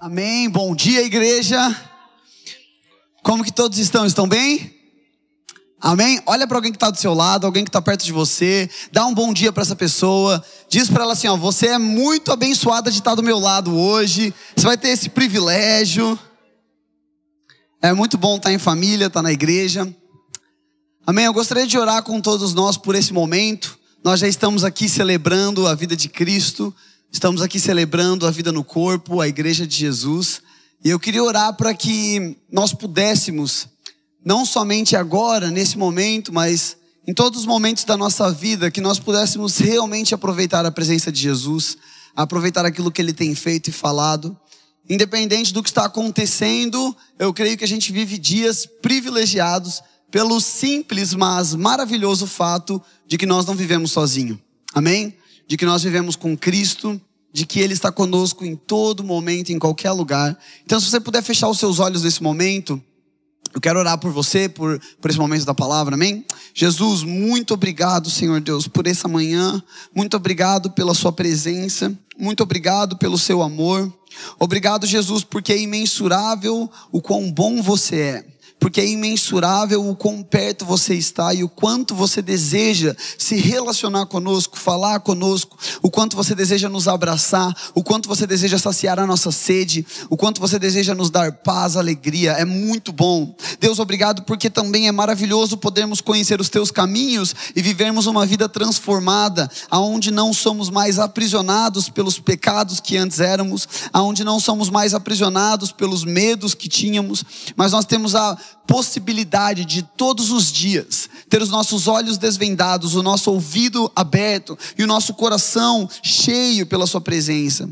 Amém. Bom dia, igreja. Como que todos estão? Estão bem? Amém? Olha para alguém que está do seu lado, alguém que está perto de você, dá um bom dia para essa pessoa, diz para ela assim: ó, você é muito abençoada de estar do meu lado hoje, você vai ter esse privilégio. É muito bom estar em família, estar na igreja. Amém? Eu gostaria de orar com todos nós por esse momento. Nós já estamos aqui celebrando a vida de Cristo, estamos aqui celebrando a vida no corpo, a igreja de Jesus. E eu queria orar para que nós pudéssemos, não somente agora, nesse momento, mas em todos os momentos da nossa vida, que nós pudéssemos realmente aproveitar a presença de Jesus, aproveitar aquilo que ele tem feito e falado. Independente do que está acontecendo, eu creio que a gente vive dias privilegiados pelo simples, mas maravilhoso fato de que nós não vivemos sozinho. Amém? De que nós vivemos com Cristo, de que Ele está conosco em todo momento, em qualquer lugar. Então, se você puder fechar os seus olhos nesse momento, eu quero orar por você, por, por esse momento da palavra, amém? Jesus, muito obrigado, Senhor Deus, por essa manhã. Muito obrigado pela Sua presença. Muito obrigado pelo Seu amor. Obrigado, Jesus, porque é imensurável o quão bom você é porque é imensurável o quão perto você está e o quanto você deseja se relacionar conosco, falar conosco, o quanto você deseja nos abraçar, o quanto você deseja saciar a nossa sede, o quanto você deseja nos dar paz, alegria. É muito bom. Deus, obrigado porque também é maravilhoso podermos conhecer os teus caminhos e vivermos uma vida transformada, aonde não somos mais aprisionados pelos pecados que antes éramos, aonde não somos mais aprisionados pelos medos que tínhamos, mas nós temos a possibilidade de todos os dias ter os nossos olhos desvendados, o nosso ouvido aberto e o nosso coração cheio pela Sua presença.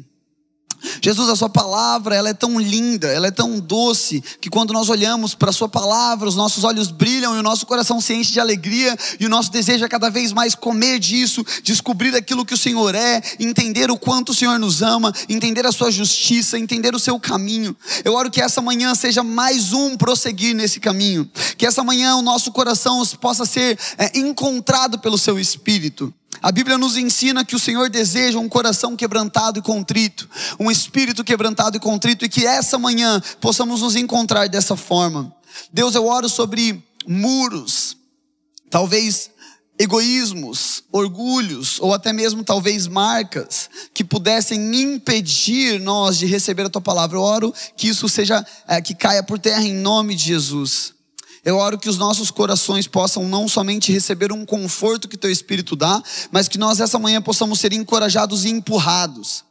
Jesus, a sua palavra, ela é tão linda, ela é tão doce, que quando nós olhamos para a sua palavra, os nossos olhos brilham e o nosso coração se enche de alegria e o nosso desejo é cada vez mais comer disso, descobrir aquilo que o Senhor é, entender o quanto o Senhor nos ama, entender a sua justiça, entender o seu caminho. Eu oro que essa manhã seja mais um prosseguir nesse caminho, que essa manhã o nosso coração possa ser é, encontrado pelo seu Espírito. A Bíblia nos ensina que o Senhor deseja um coração quebrantado e contrito, um espírito quebrantado e contrito, e que essa manhã possamos nos encontrar dessa forma. Deus, eu oro sobre muros, talvez egoísmos, orgulhos, ou até mesmo talvez marcas que pudessem impedir nós de receber a tua palavra. Eu oro que isso seja, é, que caia por terra em nome de Jesus. Eu oro que os nossos corações possam não somente receber um conforto que teu Espírito dá, mas que nós essa manhã possamos ser encorajados e empurrados.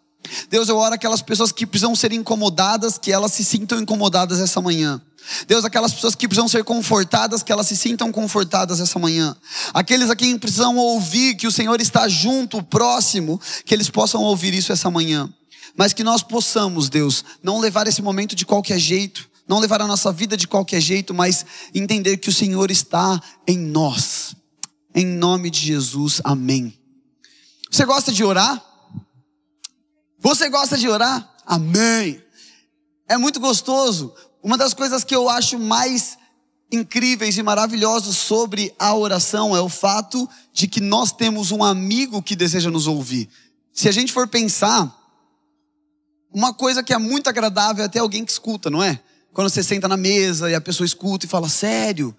Deus, eu oro aquelas pessoas que precisam ser incomodadas, que elas se sintam incomodadas essa manhã. Deus, aquelas pessoas que precisam ser confortadas, que elas se sintam confortadas essa manhã. Aqueles a quem precisam ouvir que o Senhor está junto, próximo, que eles possam ouvir isso essa manhã. Mas que nós possamos, Deus, não levar esse momento de qualquer jeito, não levar a nossa vida de qualquer jeito, mas entender que o Senhor está em nós. Em nome de Jesus, amém. Você gosta de orar? Você gosta de orar? Amém. É muito gostoso. Uma das coisas que eu acho mais incríveis e maravilhosas sobre a oração é o fato de que nós temos um amigo que deseja nos ouvir. Se a gente for pensar, uma coisa que é muito agradável é ter alguém que escuta, não é? Quando você senta na mesa e a pessoa escuta e fala, sério,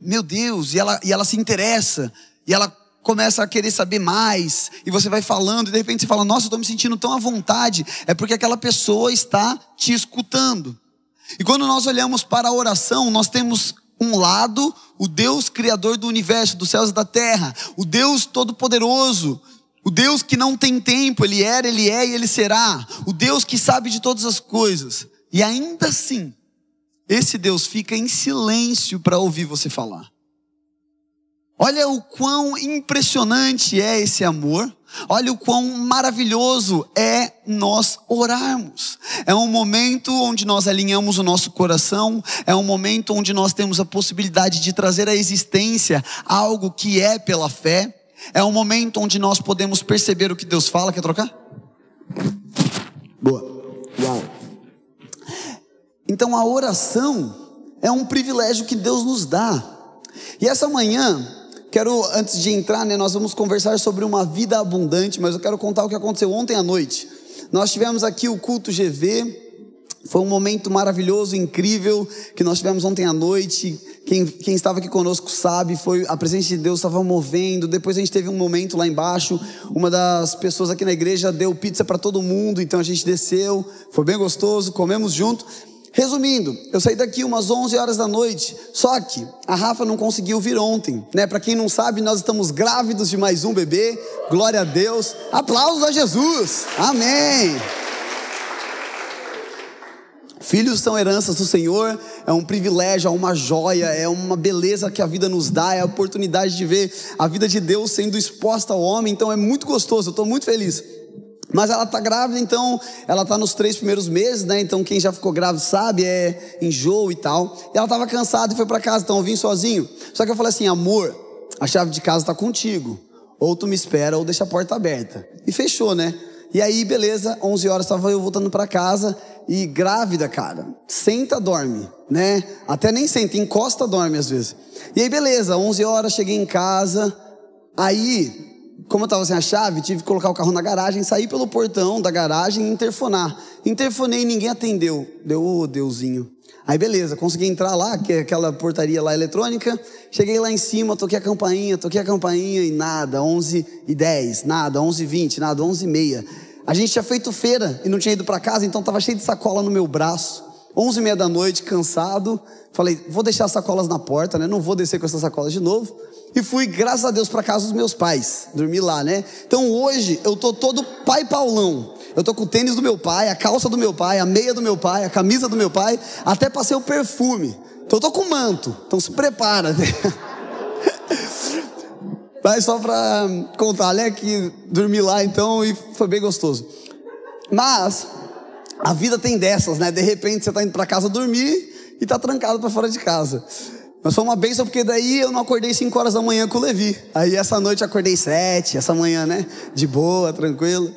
meu Deus, e ela, e ela se interessa, e ela começa a querer saber mais, e você vai falando, e de repente você fala, nossa, eu estou me sentindo tão à vontade, é porque aquela pessoa está te escutando. E quando nós olhamos para a oração, nós temos um lado, o Deus criador do universo, dos céus e da terra, o Deus todo-poderoso, o Deus que não tem tempo, Ele era, Ele é e Ele será, o Deus que sabe de todas as coisas, e ainda assim, esse Deus fica em silêncio para ouvir você falar. Olha o quão impressionante é esse amor. Olha o quão maravilhoso é nós orarmos. É um momento onde nós alinhamos o nosso coração, é um momento onde nós temos a possibilidade de trazer à existência algo que é pela fé. É um momento onde nós podemos perceber o que Deus fala. Quer trocar? Boa. Uau. Então a oração é um privilégio que Deus nos dá. E essa manhã, quero, antes de entrar, né, nós vamos conversar sobre uma vida abundante, mas eu quero contar o que aconteceu ontem à noite. Nós tivemos aqui o culto GV, foi um momento maravilhoso, incrível, que nós tivemos ontem à noite. Quem, quem estava aqui conosco sabe, foi a presença de Deus estava movendo. Depois a gente teve um momento lá embaixo. Uma das pessoas aqui na igreja deu pizza para todo mundo, então a gente desceu. Foi bem gostoso, comemos junto. Resumindo, eu saí daqui umas 11 horas da noite, só que a Rafa não conseguiu vir ontem, né? Para quem não sabe, nós estamos grávidos de mais um bebê. Glória a Deus. Aplausos a Jesus. Amém. Filhos são heranças do Senhor, é um privilégio, é uma joia, é uma beleza que a vida nos dá, é a oportunidade de ver a vida de Deus sendo exposta ao homem, então é muito gostoso, eu estou muito feliz. Mas ela está grávida, então ela está nos três primeiros meses, né? Então quem já ficou grávido sabe, é enjoo e tal. E ela estava cansada e foi para casa, então eu vim sozinho. Só que eu falei assim, amor, a chave de casa está contigo. Ou tu me espera ou deixa a porta aberta. E fechou, né? E aí, beleza, 11 horas estava eu voltando para casa e grávida, cara, senta, dorme, né? Até nem senta, encosta, dorme às vezes. E aí, beleza, 11 horas, cheguei em casa. Aí, como eu estava sem a chave, tive que colocar o carro na garagem, sair pelo portão da garagem e interfonar. Interfonei e ninguém atendeu. Deu, ô oh, Deusinho. Aí beleza, consegui entrar lá, que é aquela portaria lá eletrônica. Cheguei lá em cima, toquei a campainha, toquei a campainha e nada, 11 e 10, nada, 11 e 20, nada, 11 e meia. A gente tinha feito feira e não tinha ido para casa, então estava cheio de sacola no meu braço. 11 e meia da noite, cansado. Falei, vou deixar as sacolas na porta, né? Não vou descer com essas sacolas de novo. E fui, graças a Deus, para casa dos meus pais. Dormi lá, né? Então hoje eu tô todo pai Paulão. Eu tô com o tênis do meu pai, a calça do meu pai, a meia do meu pai, a camisa do meu pai, até passei o perfume. Então eu tô com manto. Então se prepara. Né? Mas só para contar, né, que dormi lá então e foi bem gostoso. Mas a vida tem dessas, né? De repente você tá indo para casa dormir e tá trancado para fora de casa. Mas foi uma benção porque daí eu não acordei 5 horas da manhã com o Levi. Aí essa noite eu acordei 7, essa manhã, né? De boa, tranquilo.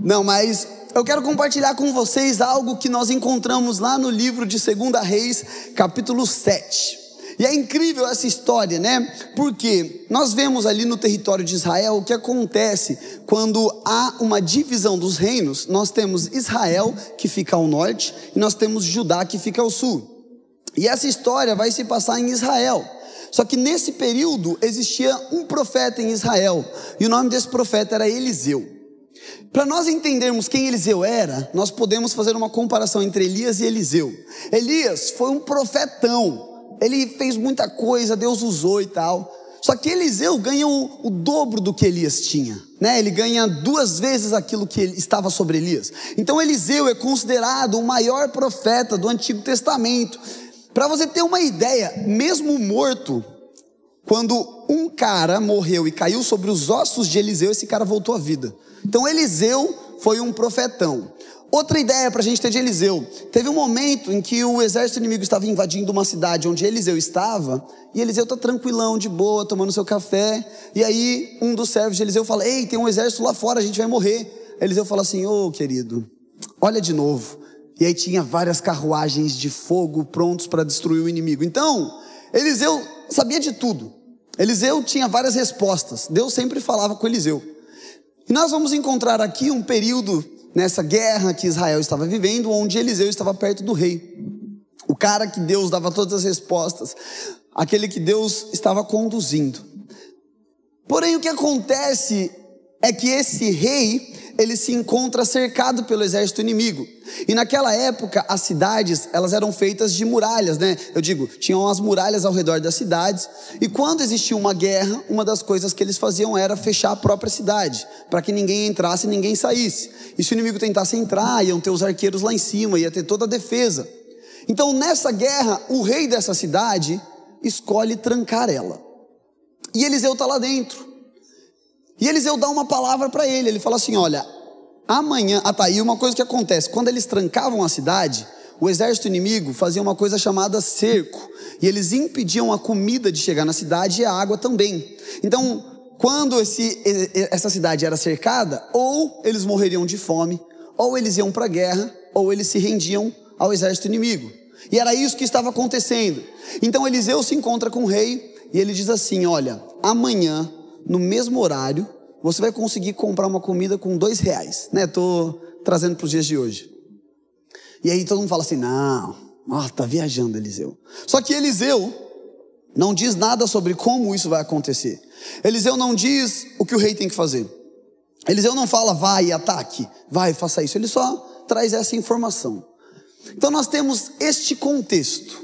Não, mas eu quero compartilhar com vocês algo que nós encontramos lá no livro de 2 Reis, capítulo 7. E é incrível essa história, né? Porque nós vemos ali no território de Israel o que acontece quando há uma divisão dos reinos. Nós temos Israel, que fica ao norte, e nós temos Judá, que fica ao sul. E essa história vai se passar em Israel. Só que nesse período existia um profeta em Israel, e o nome desse profeta era Eliseu. Para nós entendermos quem Eliseu era, nós podemos fazer uma comparação entre Elias e Eliseu. Elias foi um profetão, ele fez muita coisa, Deus usou e tal. Só que Eliseu ganha o, o, dobro do que Elias tinha, né? Ele ganha duas vezes aquilo que estava sobre Elias. Então Eliseu é considerado o maior profeta do Antigo Testamento. Para você ter uma ideia, mesmo morto, quando um cara morreu e caiu sobre os ossos de Eliseu, esse cara voltou à vida. Então Eliseu foi um profetão. Outra ideia para a gente ter de Eliseu. Teve um momento em que o exército inimigo estava invadindo uma cidade onde Eliseu estava, e Eliseu está tranquilão, de boa, tomando seu café. E aí um dos servos de Eliseu fala: Ei, tem um exército lá fora, a gente vai morrer. Eliseu fala assim: Ô oh, querido, olha de novo. E aí tinha várias carruagens de fogo prontos para destruir o inimigo. Então, Eliseu sabia de tudo. Eliseu tinha várias respostas. Deus sempre falava com Eliseu. E nós vamos encontrar aqui um período nessa guerra que Israel estava vivendo, onde Eliseu estava perto do rei. O cara que Deus dava todas as respostas, aquele que Deus estava conduzindo. Porém, o que acontece é que esse rei, ele se encontra cercado pelo exército inimigo. E naquela época, as cidades, elas eram feitas de muralhas, né? Eu digo, tinham as muralhas ao redor das cidades. E quando existia uma guerra, uma das coisas que eles faziam era fechar a própria cidade, para que ninguém entrasse e ninguém saísse. E se o inimigo tentasse entrar, iam ter os arqueiros lá em cima, ia ter toda a defesa. Então, nessa guerra, o rei dessa cidade escolhe trancar ela. E Eliseu está lá dentro. E Eliseu dá uma palavra para ele. Ele fala assim: Olha, amanhã. Ah, tá. E uma coisa que acontece: quando eles trancavam a cidade, o exército inimigo fazia uma coisa chamada cerco. E eles impediam a comida de chegar na cidade e a água também. Então, quando esse, essa cidade era cercada, ou eles morreriam de fome, ou eles iam para a guerra, ou eles se rendiam ao exército inimigo. E era isso que estava acontecendo. Então Eliseu se encontra com o rei e ele diz assim: Olha, amanhã no mesmo horário, você vai conseguir comprar uma comida com dois reais, né? Tô trazendo para os dias de hoje. E aí todo mundo fala assim: não, ah, tá viajando, Eliseu. Só que Eliseu não diz nada sobre como isso vai acontecer. Eliseu não diz o que o rei tem que fazer. Eliseu não fala, vai, ataque, vai, faça isso. Ele só traz essa informação. Então nós temos este contexto.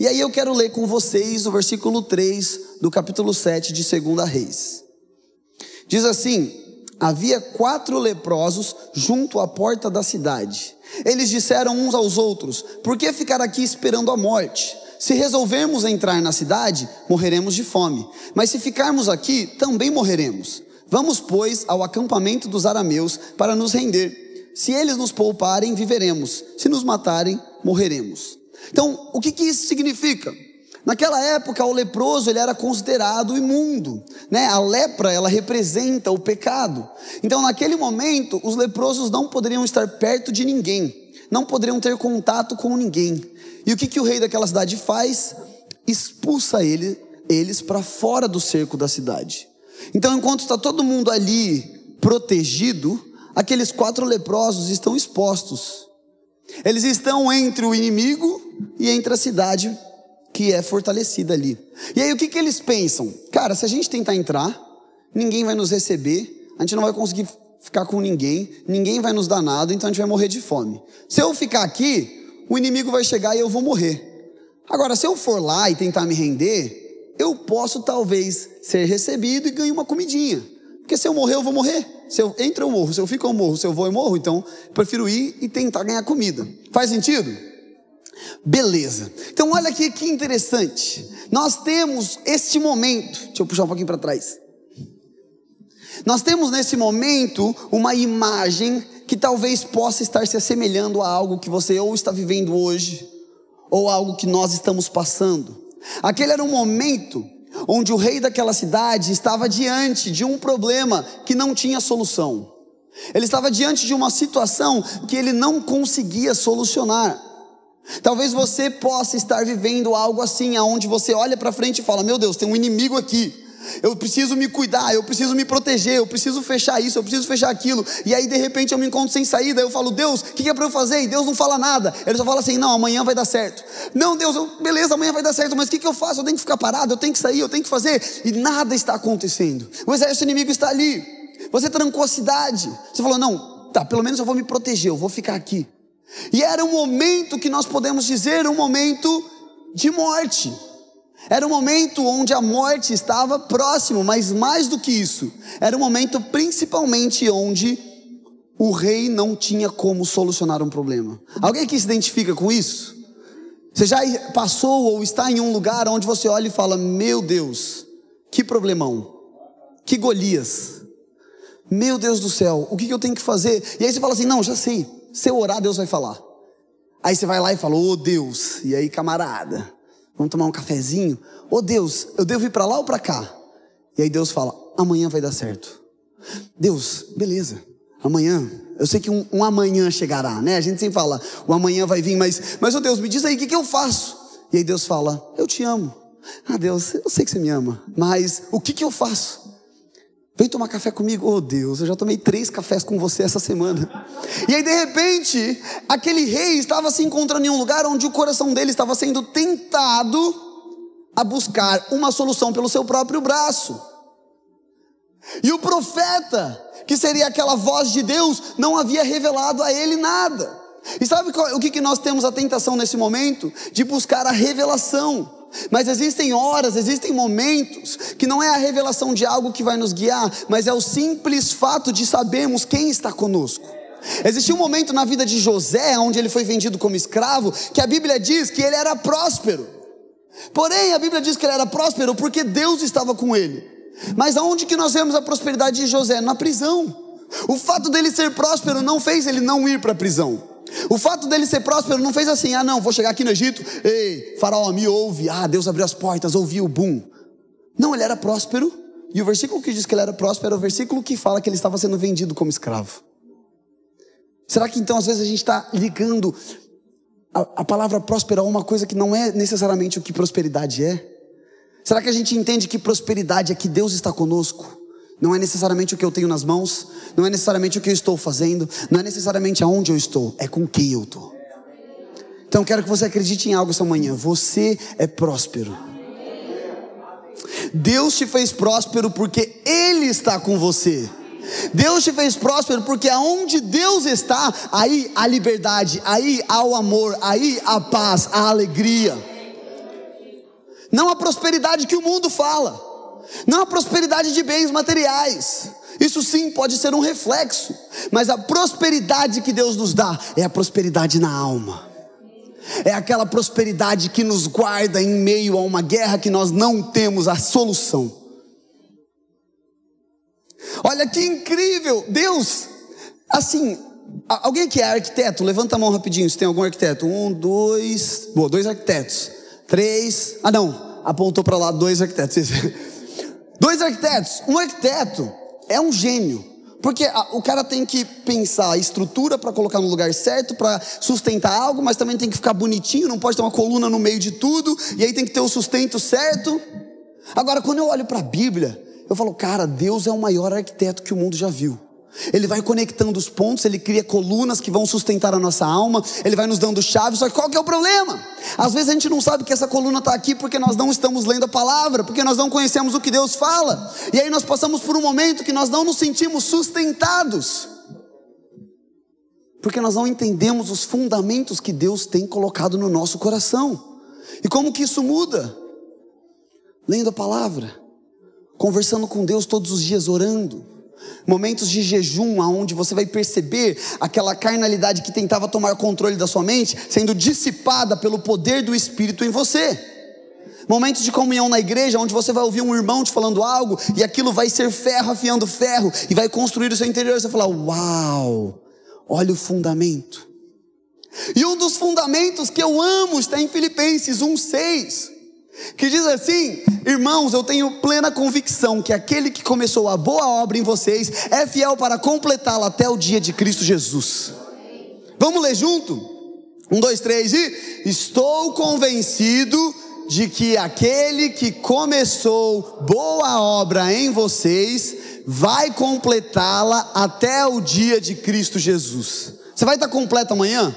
E aí eu quero ler com vocês o versículo 3 do capítulo 7 de 2 Reis. Diz assim: Havia quatro leprosos junto à porta da cidade. Eles disseram uns aos outros: Por que ficar aqui esperando a morte? Se resolvermos entrar na cidade, morreremos de fome. Mas se ficarmos aqui, também morreremos. Vamos, pois, ao acampamento dos arameus para nos render. Se eles nos pouparem, viveremos. Se nos matarem, morreremos. Então, o que, que isso significa? Naquela época, o leproso ele era considerado imundo, né? A lepra ela representa o pecado. Então, naquele momento, os leprosos não poderiam estar perto de ninguém, não poderiam ter contato com ninguém. E o que, que o rei daquela cidade faz? Expulsa ele, eles para fora do cerco da cidade. Então, enquanto está todo mundo ali protegido, aqueles quatro leprosos estão expostos. Eles estão entre o inimigo e entre a cidade que é fortalecida ali. E aí o que, que eles pensam? Cara, se a gente tentar entrar, ninguém vai nos receber, a gente não vai conseguir ficar com ninguém, ninguém vai nos dar nada, então a gente vai morrer de fome. Se eu ficar aqui, o inimigo vai chegar e eu vou morrer. Agora, se eu for lá e tentar me render, eu posso talvez ser recebido e ganhar uma comidinha. Porque se eu morrer, eu vou morrer. Se eu entro, eu morro. Se eu fico, eu morro. Se eu vou, eu morro. Então, prefiro ir e tentar ganhar comida. Faz sentido? Beleza. Então, olha aqui que interessante. Nós temos este momento. Deixa eu puxar um pouquinho para trás. Nós temos nesse momento uma imagem que talvez possa estar se assemelhando a algo que você ou está vivendo hoje, ou algo que nós estamos passando. Aquele era um momento onde o rei daquela cidade estava diante de um problema que não tinha solução. Ele estava diante de uma situação que ele não conseguia solucionar. Talvez você possa estar vivendo algo assim, aonde você olha para frente e fala: Meu Deus, tem um inimigo aqui eu preciso me cuidar, eu preciso me proteger, eu preciso fechar isso, eu preciso fechar aquilo. E aí de repente eu me encontro sem saída, eu falo, Deus, o que, é para eu fazer? E Deus não fala nada. Ele só fala assim: não, amanhã vai dar certo. Não, Deus, eu, beleza, amanhã vai dar certo, mas o que, que eu faço? Eu tenho que ficar parado, eu tenho que sair, eu tenho que fazer. E nada está acontecendo. O exército inimigo está ali. Você trancou a cidade. Você falou, não, tá, pelo menos eu vou me proteger, eu vou ficar aqui. E era um momento que nós podemos dizer um momento de morte. Era um momento onde a morte estava próximo, mas mais do que isso, era um momento principalmente onde o rei não tinha como solucionar um problema. Alguém que se identifica com isso? Você já passou ou está em um lugar onde você olha e fala: Meu Deus, que problemão, que Golias, meu Deus do céu, o que eu tenho que fazer? E aí você fala assim: Não, já sei, se eu orar, Deus vai falar. Aí você vai lá e fala: Ô oh, Deus, e aí camarada, Vamos tomar um cafezinho? Ô oh, Deus, eu devo ir para lá ou para cá? E aí Deus fala: amanhã vai dar certo. Deus, beleza, amanhã. Eu sei que um, um amanhã chegará, né? A gente sempre fala: o amanhã vai vir, mas, mas oh Deus, me diz aí o que, que eu faço? E aí Deus fala: eu te amo. Ah, Deus, eu sei que você me ama, mas o que, que eu faço? Vem tomar café comigo. Oh Deus, eu já tomei três cafés com você essa semana. E aí, de repente, aquele rei estava se encontrando em um lugar onde o coração dele estava sendo tentado a buscar uma solução pelo seu próprio braço. E o profeta, que seria aquela voz de Deus, não havia revelado a ele nada. E sabe o que nós temos a tentação nesse momento? De buscar a revelação. Mas existem horas, existem momentos que não é a revelação de algo que vai nos guiar, mas é o simples fato de sabermos quem está conosco. Existiu um momento na vida de José, onde ele foi vendido como escravo, que a Bíblia diz que ele era próspero. Porém, a Bíblia diz que ele era próspero porque Deus estava com ele. Mas aonde que nós vemos a prosperidade de José? Na prisão. O fato dele ser próspero não fez ele não ir para a prisão. O fato dele ser próspero não fez assim, ah não, vou chegar aqui no Egito, ei, faraó, me ouve, ah, Deus abriu as portas, ouviu boom. Não, ele era próspero, e o versículo que diz que ele era próspero é o versículo que fala que ele estava sendo vendido como escravo. Será que então às vezes a gente está ligando a, a palavra próspero a uma coisa que não é necessariamente o que prosperidade é? Será que a gente entende que prosperidade é que Deus está conosco? Não é necessariamente o que eu tenho nas mãos, não é necessariamente o que eu estou fazendo, não é necessariamente aonde eu estou, é com quem eu estou. Então quero que você acredite em algo essa manhã. Você é próspero. Deus te fez próspero porque Ele está com você. Deus te fez próspero porque aonde Deus está, aí há liberdade, aí há o amor, aí há paz, há alegria. Não a prosperidade que o mundo fala, não a prosperidade de bens materiais. Isso sim pode ser um reflexo, mas a prosperidade que Deus nos dá é a prosperidade na alma. É aquela prosperidade que nos guarda em meio a uma guerra que nós não temos a solução. Olha que incrível, Deus, assim, alguém que é arquiteto, levanta a mão rapidinho, se tem algum arquiteto. Um, dois, boa, dois arquitetos. Três, ah não, apontou para lá dois arquitetos. Dois arquitetos, um arquiteto é um gênio. Porque o cara tem que pensar a estrutura para colocar no lugar certo, para sustentar algo, mas também tem que ficar bonitinho, não pode ter uma coluna no meio de tudo, e aí tem que ter o sustento certo. Agora, quando eu olho para a Bíblia, eu falo, cara, Deus é o maior arquiteto que o mundo já viu. Ele vai conectando os pontos, ele cria colunas que vão sustentar a nossa alma, ele vai nos dando chaves, só que qual que é o problema? Às vezes a gente não sabe que essa coluna está aqui porque nós não estamos lendo a palavra, porque nós não conhecemos o que Deus fala, e aí nós passamos por um momento que nós não nos sentimos sustentados, porque nós não entendemos os fundamentos que Deus tem colocado no nosso coração. E como que isso muda? Lendo a palavra, conversando com Deus todos os dias, orando Momentos de jejum, aonde você vai perceber aquela carnalidade que tentava tomar controle da sua mente sendo dissipada pelo poder do Espírito em você. Momentos de comunhão na igreja, onde você vai ouvir um irmão te falando algo e aquilo vai ser ferro afiando ferro e vai construir o seu interior. Você fala: Uau, olha o fundamento. E um dos fundamentos que eu amo está em Filipenses 1,6 que diz assim: Irmãos, eu tenho plena convicção que aquele que começou a boa obra em vocês é fiel para completá-la até o dia de Cristo Jesus. Vamos ler junto? Um, dois, três e. Estou convencido de que aquele que começou boa obra em vocês vai completá-la até o dia de Cristo Jesus. Você vai estar completo amanhã?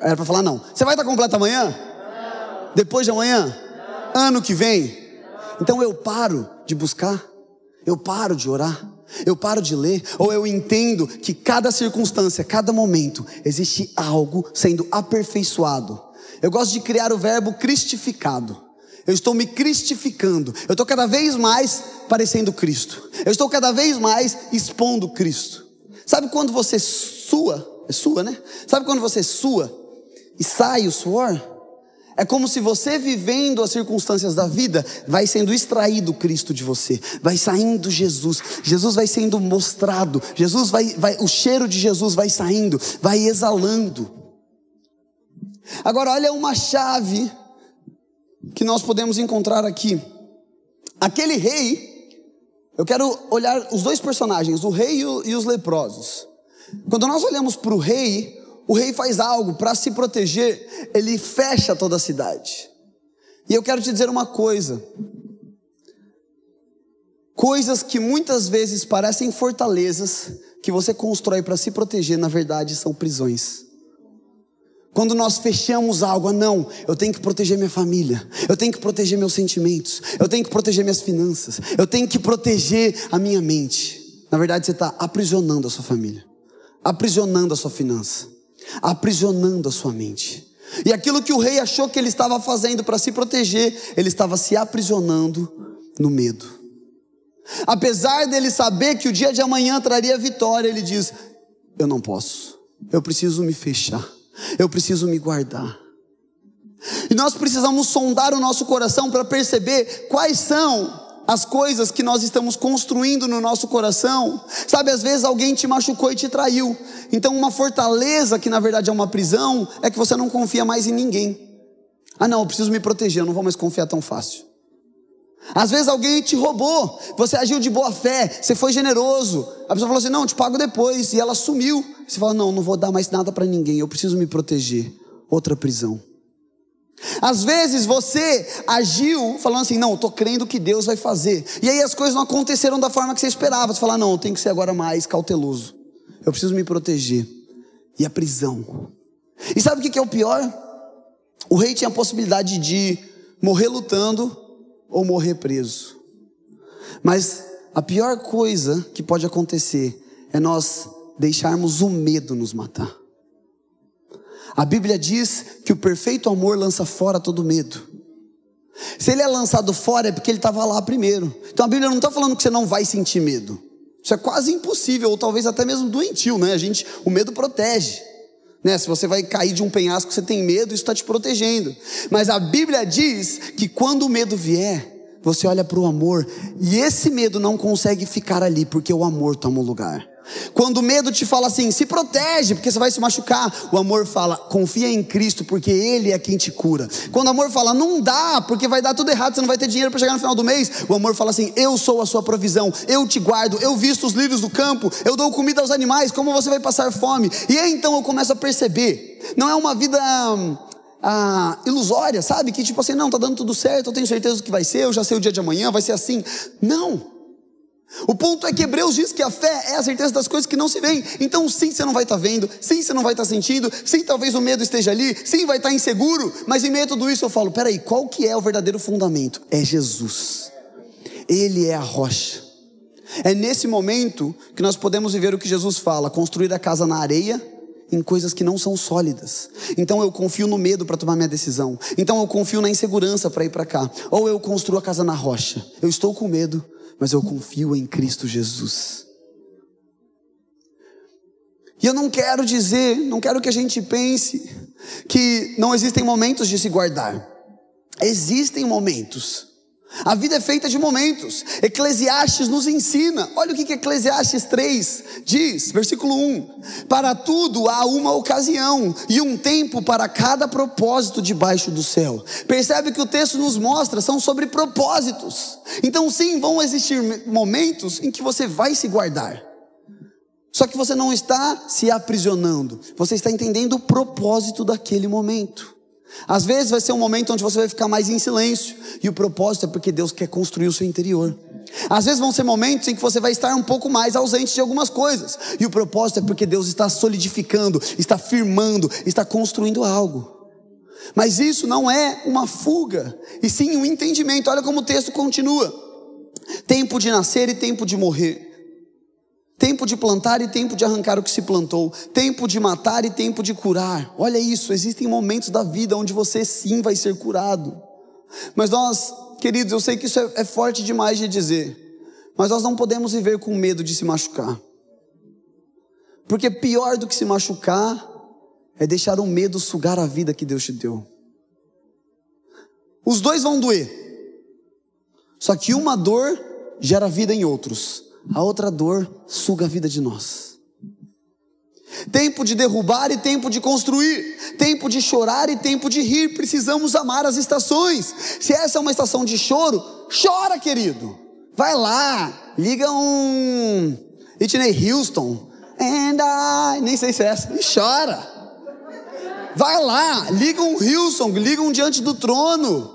Era para falar não. Você vai estar completo amanhã? Depois de amanhã? Ano que vem? Então eu paro de buscar, eu paro de orar, eu paro de ler, ou eu entendo que cada circunstância, cada momento, existe algo sendo aperfeiçoado. Eu gosto de criar o verbo cristificado. Eu estou me cristificando. Eu estou cada vez mais parecendo Cristo. Eu estou cada vez mais expondo Cristo. Sabe quando você sua? É sua, né? Sabe quando você sua e sai o suor? É como se você vivendo as circunstâncias da vida, vai sendo extraído Cristo de você, vai saindo Jesus, Jesus vai sendo mostrado, Jesus vai, vai, o cheiro de Jesus vai saindo, vai exalando. Agora olha uma chave que nós podemos encontrar aqui. Aquele rei, eu quero olhar os dois personagens, o rei e os leprosos. Quando nós olhamos para o rei, o rei faz algo para se proteger, ele fecha toda a cidade. E eu quero te dizer uma coisa: coisas que muitas vezes parecem fortalezas que você constrói para se proteger, na verdade são prisões. Quando nós fechamos algo, ah, não, eu tenho que proteger minha família, eu tenho que proteger meus sentimentos, eu tenho que proteger minhas finanças, eu tenho que proteger a minha mente. Na verdade, você está aprisionando a sua família, aprisionando a sua finança aprisionando a sua mente. E aquilo que o rei achou que ele estava fazendo para se proteger, ele estava se aprisionando no medo. Apesar dele saber que o dia de amanhã traria vitória, ele diz: Eu não posso, eu preciso me fechar, eu preciso me guardar. E nós precisamos sondar o nosso coração para perceber quais são as coisas que nós estamos construindo no nosso coração. Sabe, às vezes alguém te machucou e te traiu. Então, uma fortaleza, que na verdade é uma prisão, é que você não confia mais em ninguém. Ah, não, eu preciso me proteger, eu não vou mais confiar tão fácil. Às vezes alguém te roubou, você agiu de boa fé, você foi generoso. A pessoa falou assim: não, te pago depois. E ela sumiu. Você fala: não, não vou dar mais nada para ninguém, eu preciso me proteger. Outra prisão. Às vezes você agiu falando assim: não, estou crendo que Deus vai fazer. E aí as coisas não aconteceram da forma que você esperava. Você fala: não, tenho que ser agora mais cauteloso. Eu preciso me proteger. E a prisão. E sabe o que é o pior? O rei tinha a possibilidade de morrer lutando ou morrer preso. Mas a pior coisa que pode acontecer é nós deixarmos o medo nos matar. A Bíblia diz que o perfeito amor lança fora todo medo. Se ele é lançado fora é porque ele estava lá primeiro. Então a Bíblia não está falando que você não vai sentir medo. Isso é quase impossível, ou talvez até mesmo doentio, né? A gente, o medo protege. Né? Se você vai cair de um penhasco, você tem medo, isso está te protegendo. Mas a Bíblia diz que quando o medo vier, você olha para o amor, e esse medo não consegue ficar ali, porque o amor toma o lugar. Quando o medo te fala assim, se protege, porque você vai se machucar. O amor fala, confia em Cristo, porque Ele é quem te cura. Quando o amor fala, não dá, porque vai dar tudo errado, você não vai ter dinheiro para chegar no final do mês. O amor fala assim, eu sou a sua provisão, eu te guardo, eu visto os lírios do campo, eu dou comida aos animais, como você vai passar fome? E aí então eu começo a perceber, não é uma vida ah, ilusória, sabe? Que tipo assim, não, tá dando tudo certo, eu tenho certeza do que vai ser, eu já sei o dia de amanhã, vai ser assim. Não. O ponto é que Hebreus diz que a fé é a certeza das coisas que não se veem. Então, sim, você não vai estar tá vendo, sim, você não vai estar tá sentindo, sim, talvez o medo esteja ali, sim, vai estar tá inseguro, mas em meio a tudo isso eu falo: peraí, qual que é o verdadeiro fundamento? É Jesus, Ele é a rocha. É nesse momento que nós podemos viver o que Jesus fala: construir a casa na areia, em coisas que não são sólidas. Então eu confio no medo para tomar minha decisão. Então eu confio na insegurança para ir para cá. Ou eu construo a casa na rocha. Eu estou com medo, mas eu confio em Cristo Jesus. E eu não quero dizer, não quero que a gente pense que não existem momentos de se guardar. Existem momentos. A vida é feita de momentos. Eclesiastes nos ensina. Olha o que, que Eclesiastes 3 diz, versículo 1: Para tudo há uma ocasião e um tempo para cada propósito debaixo do céu. Percebe que o texto nos mostra são sobre propósitos. Então, sim, vão existir momentos em que você vai se guardar. Só que você não está se aprisionando, você está entendendo o propósito daquele momento. Às vezes vai ser um momento onde você vai ficar mais em silêncio, e o propósito é porque Deus quer construir o seu interior. Às vezes vão ser momentos em que você vai estar um pouco mais ausente de algumas coisas, e o propósito é porque Deus está solidificando, está firmando, está construindo algo. Mas isso não é uma fuga, e sim um entendimento. Olha como o texto continua: tempo de nascer e tempo de morrer Tempo de plantar e tempo de arrancar o que se plantou. Tempo de matar e tempo de curar. Olha isso, existem momentos da vida onde você sim vai ser curado. Mas nós, queridos, eu sei que isso é, é forte demais de dizer. Mas nós não podemos viver com medo de se machucar. Porque pior do que se machucar é deixar o medo sugar a vida que Deus te deu. Os dois vão doer. Só que uma dor gera vida em outros a outra dor suga a vida de nós. Tempo de derrubar e tempo de construir, tempo de chorar e tempo de rir. Precisamos amar as estações. Se essa é uma estação de choro, chora, querido. Vai lá, liga um Whitney Houston, and I, nem sei se é essa, e chora. Vai lá, liga um Wilson, liga um diante do trono.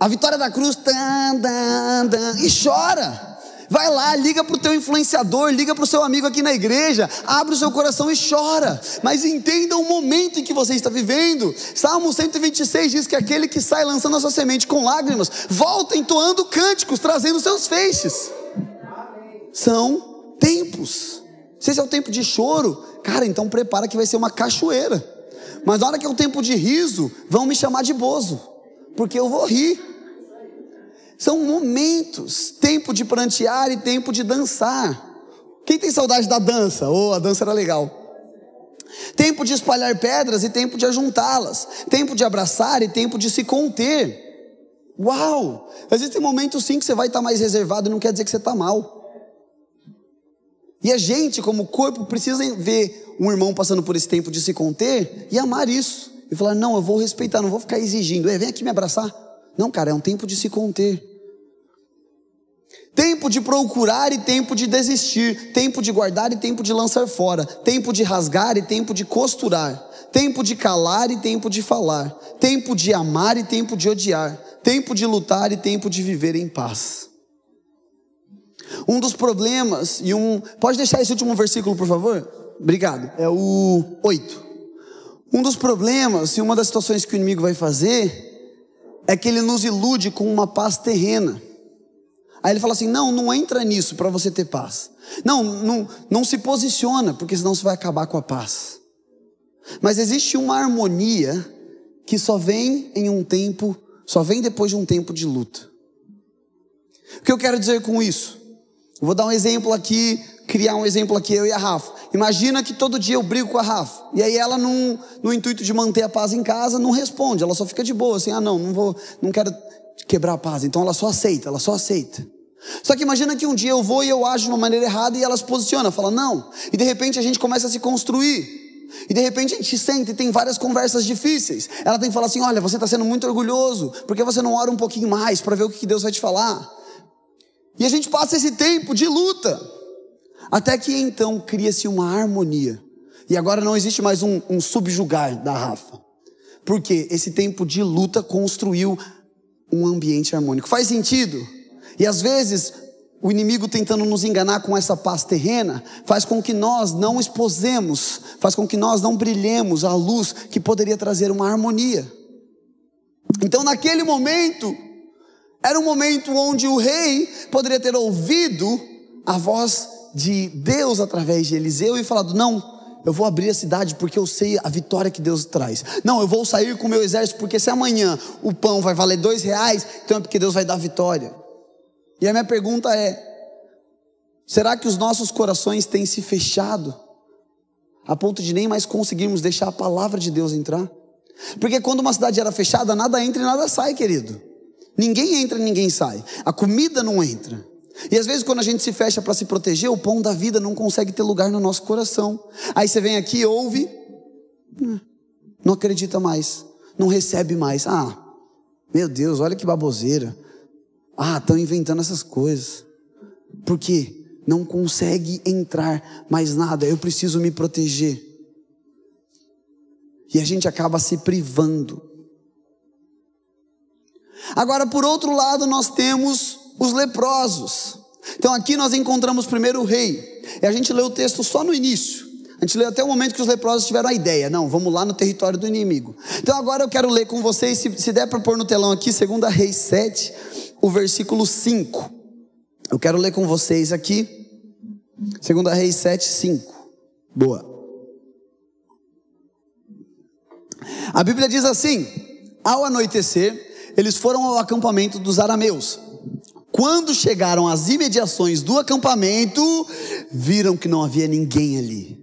A vitória da cruz, tan, tan, tan, e chora. Vai lá, liga para o teu influenciador, liga para o seu amigo aqui na igreja, abre o seu coração e chora. Mas entenda o momento em que você está vivendo. Salmo 126 diz que aquele que sai lançando a sua semente com lágrimas, volta entoando cânticos, trazendo seus feixes. São tempos. Se esse é o tempo de choro, cara, então prepara que vai ser uma cachoeira. Mas na hora que é o tempo de riso, vão me chamar de bozo, porque eu vou rir. São momentos, tempo de prantear e tempo de dançar. Quem tem saudade da dança? Oh, a dança era legal. Tempo de espalhar pedras e tempo de ajuntá-las. Tempo de abraçar e tempo de se conter. Uau! Existem momentos sim que você vai estar mais reservado e não quer dizer que você está mal. E a gente, como corpo, precisa ver um irmão passando por esse tempo de se conter e amar isso. E falar: não, eu vou respeitar, não vou ficar exigindo. vem aqui me abraçar. Não, cara, é um tempo de se conter. Tempo de procurar e tempo de desistir, tempo de guardar e tempo de lançar fora, tempo de rasgar e tempo de costurar, tempo de calar e tempo de falar, tempo de amar e tempo de odiar, tempo de lutar e tempo de viver em paz. Um dos problemas, e um. Pode deixar esse último versículo, por favor? Obrigado. É o 8. Um dos problemas e uma das situações que o inimigo vai fazer é que ele nos ilude com uma paz terrena. Aí ele fala assim: não, não entra nisso para você ter paz. Não, não, não se posiciona, porque senão você vai acabar com a paz. Mas existe uma harmonia que só vem em um tempo, só vem depois de um tempo de luta. O que eu quero dizer com isso? Eu vou dar um exemplo aqui, criar um exemplo aqui, eu e a Rafa. Imagina que todo dia eu brigo com a Rafa. E aí ela, num, no intuito de manter a paz em casa, não responde. Ela só fica de boa, assim, ah não, não vou, não quero quebrar a paz. Então ela só aceita, ela só aceita. Só que imagina que um dia eu vou e eu ajo de uma maneira errada e ela se posiciona, fala não. E de repente a gente começa a se construir. E de repente a gente senta e tem várias conversas difíceis. Ela tem que falar assim: olha, você está sendo muito orgulhoso, porque você não ora um pouquinho mais para ver o que Deus vai te falar. E a gente passa esse tempo de luta, até que então cria-se uma harmonia. E agora não existe mais um, um subjugar da Rafa, porque esse tempo de luta construiu um ambiente harmônico. Faz sentido? E às vezes, o inimigo tentando nos enganar com essa paz terrena, faz com que nós não exposemos, faz com que nós não brilhemos a luz que poderia trazer uma harmonia. Então, naquele momento, era um momento onde o rei poderia ter ouvido a voz de Deus através de Eliseu e falado: Não, eu vou abrir a cidade porque eu sei a vitória que Deus traz. Não, eu vou sair com o meu exército porque se amanhã o pão vai valer dois reais, então é porque Deus vai dar vitória. E a minha pergunta é: será que os nossos corações têm se fechado a ponto de nem mais conseguirmos deixar a palavra de Deus entrar? Porque quando uma cidade era fechada, nada entra e nada sai, querido. Ninguém entra e ninguém sai. A comida não entra. E às vezes, quando a gente se fecha para se proteger, o pão da vida não consegue ter lugar no nosso coração. Aí você vem aqui, ouve, hum, não acredita mais, não recebe mais. Ah, meu Deus, olha que baboseira. Ah, estão inventando essas coisas. Por quê? Não consegue entrar mais nada. Eu preciso me proteger. E a gente acaba se privando. Agora, por outro lado, nós temos os leprosos. Então, aqui nós encontramos primeiro o rei. E a gente lê o texto só no início. A gente lê até o momento que os leprosos tiveram a ideia. Não, vamos lá no território do inimigo. Então, agora eu quero ler com vocês, se, se der para pôr no telão aqui, 2 Reis 7, o versículo 5. Eu quero ler com vocês aqui, 2 Reis 7, 5. Boa. A Bíblia diz assim: Ao anoitecer, eles foram ao acampamento dos arameus. Quando chegaram às imediações do acampamento, viram que não havia ninguém ali.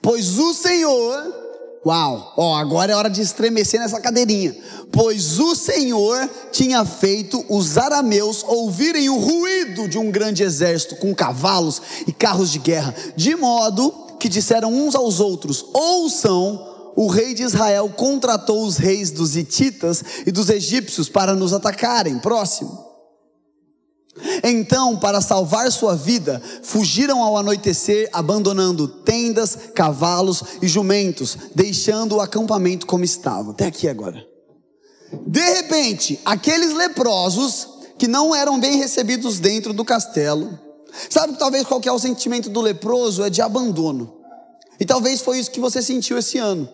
Pois o Senhor Uau, ó, agora é hora de estremecer nessa cadeirinha. Pois o Senhor tinha feito os arameus ouvirem o ruído de um grande exército com cavalos e carros de guerra, de modo que disseram uns aos outros: Ouçam, o rei de Israel contratou os reis dos hititas e dos egípcios para nos atacarem. Próximo. Então, para salvar sua vida, fugiram ao anoitecer, abandonando tendas, cavalos e jumentos, deixando o acampamento como estava. Até aqui agora. De repente, aqueles leprosos que não eram bem recebidos dentro do castelo, sabe talvez qual que é o sentimento do leproso? É de abandono. E talvez foi isso que você sentiu esse ano.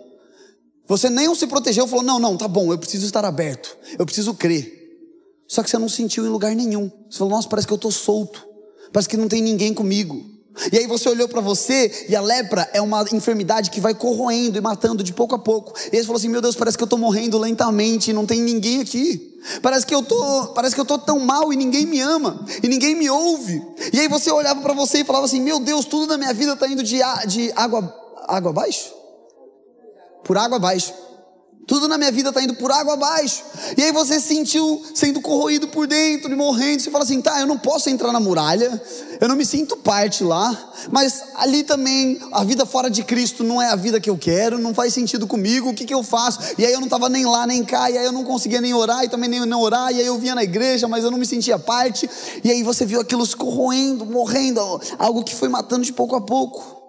Você nem se protegeu, falou: não, não, tá bom, eu preciso estar aberto, eu preciso crer. Só que você não sentiu em lugar nenhum. Você falou, nossa, parece que eu estou solto. Parece que não tem ninguém comigo. E aí você olhou para você e a lepra é uma enfermidade que vai corroendo e matando de pouco a pouco. E aí você falou assim: "Meu Deus, parece que eu estou morrendo lentamente e não tem ninguém aqui. Parece que eu tô, parece que eu tô tão mal e ninguém me ama e ninguém me ouve". E aí você olhava para você e falava assim: "Meu Deus, tudo na minha vida está indo de, de água água abaixo? Por água abaixo". Tudo na minha vida está indo por água abaixo. E aí você sentiu sendo corroído por dentro e morrendo. Você fala assim: tá, eu não posso entrar na muralha, eu não me sinto parte lá, mas ali também a vida fora de Cristo não é a vida que eu quero, não faz sentido comigo, o que, que eu faço? E aí eu não estava nem lá nem cá, e aí eu não conseguia nem orar e também nem não orar, e aí eu vinha na igreja, mas eu não me sentia parte. E aí você viu aquilo se corroendo, morrendo, algo que foi matando de pouco a pouco.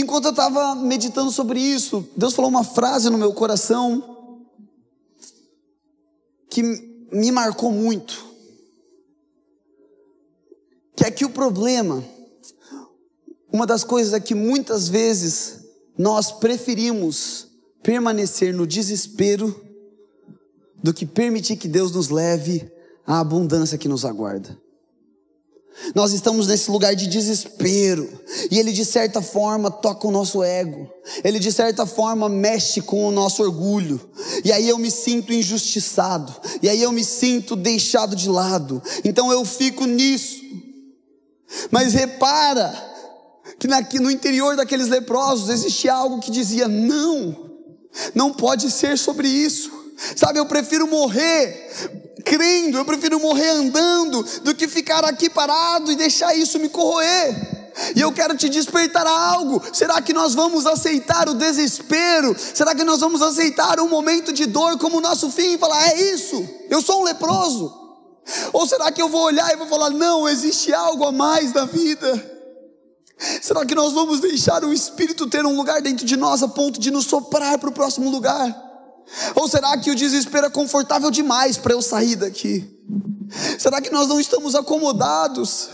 Enquanto eu estava meditando sobre isso, Deus falou uma frase no meu coração que me marcou muito. Que é que o problema, uma das coisas é que muitas vezes nós preferimos permanecer no desespero do que permitir que Deus nos leve à abundância que nos aguarda. Nós estamos nesse lugar de desespero, e ele de certa forma toca o nosso ego, ele de certa forma mexe com o nosso orgulho, e aí eu me sinto injustiçado, e aí eu me sinto deixado de lado, então eu fico nisso. Mas repara que no interior daqueles leprosos existia algo que dizia: não, não pode ser sobre isso, sabe? Eu prefiro morrer crendo, eu prefiro morrer andando do que ficar aqui parado e deixar isso me corroer. E eu quero te despertar a algo. Será que nós vamos aceitar o desespero? Será que nós vamos aceitar um momento de dor como nosso fim e falar: é isso, eu sou um leproso? Ou será que eu vou olhar e vou falar: não, existe algo a mais na vida? Será que nós vamos deixar o Espírito ter um lugar dentro de nós a ponto de nos soprar para o próximo lugar? Ou será que o desespero é confortável demais para eu sair daqui? Será que nós não estamos acomodados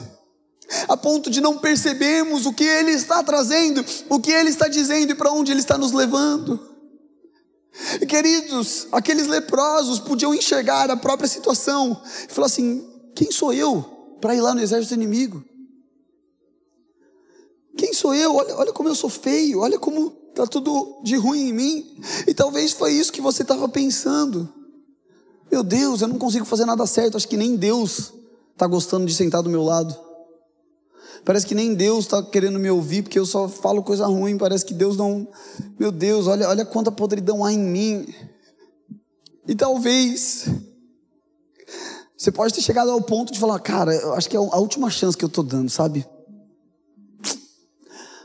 a ponto de não percebermos o que Ele está trazendo, o que Ele está dizendo e para onde Ele está nos levando? Queridos, aqueles leprosos podiam enxergar a própria situação e falar assim: quem sou eu para ir lá no exército inimigo? Quem sou eu? Olha, olha como eu sou feio, olha como Está tudo de ruim em mim. E talvez foi isso que você estava pensando. Meu Deus, eu não consigo fazer nada certo. Acho que nem Deus está gostando de sentar do meu lado. Parece que nem Deus está querendo me ouvir, porque eu só falo coisa ruim. Parece que Deus não. Meu Deus, olha, olha quanta podridão há em mim. E talvez você pode ter chegado ao ponto de falar, cara, eu acho que é a última chance que eu estou dando, sabe?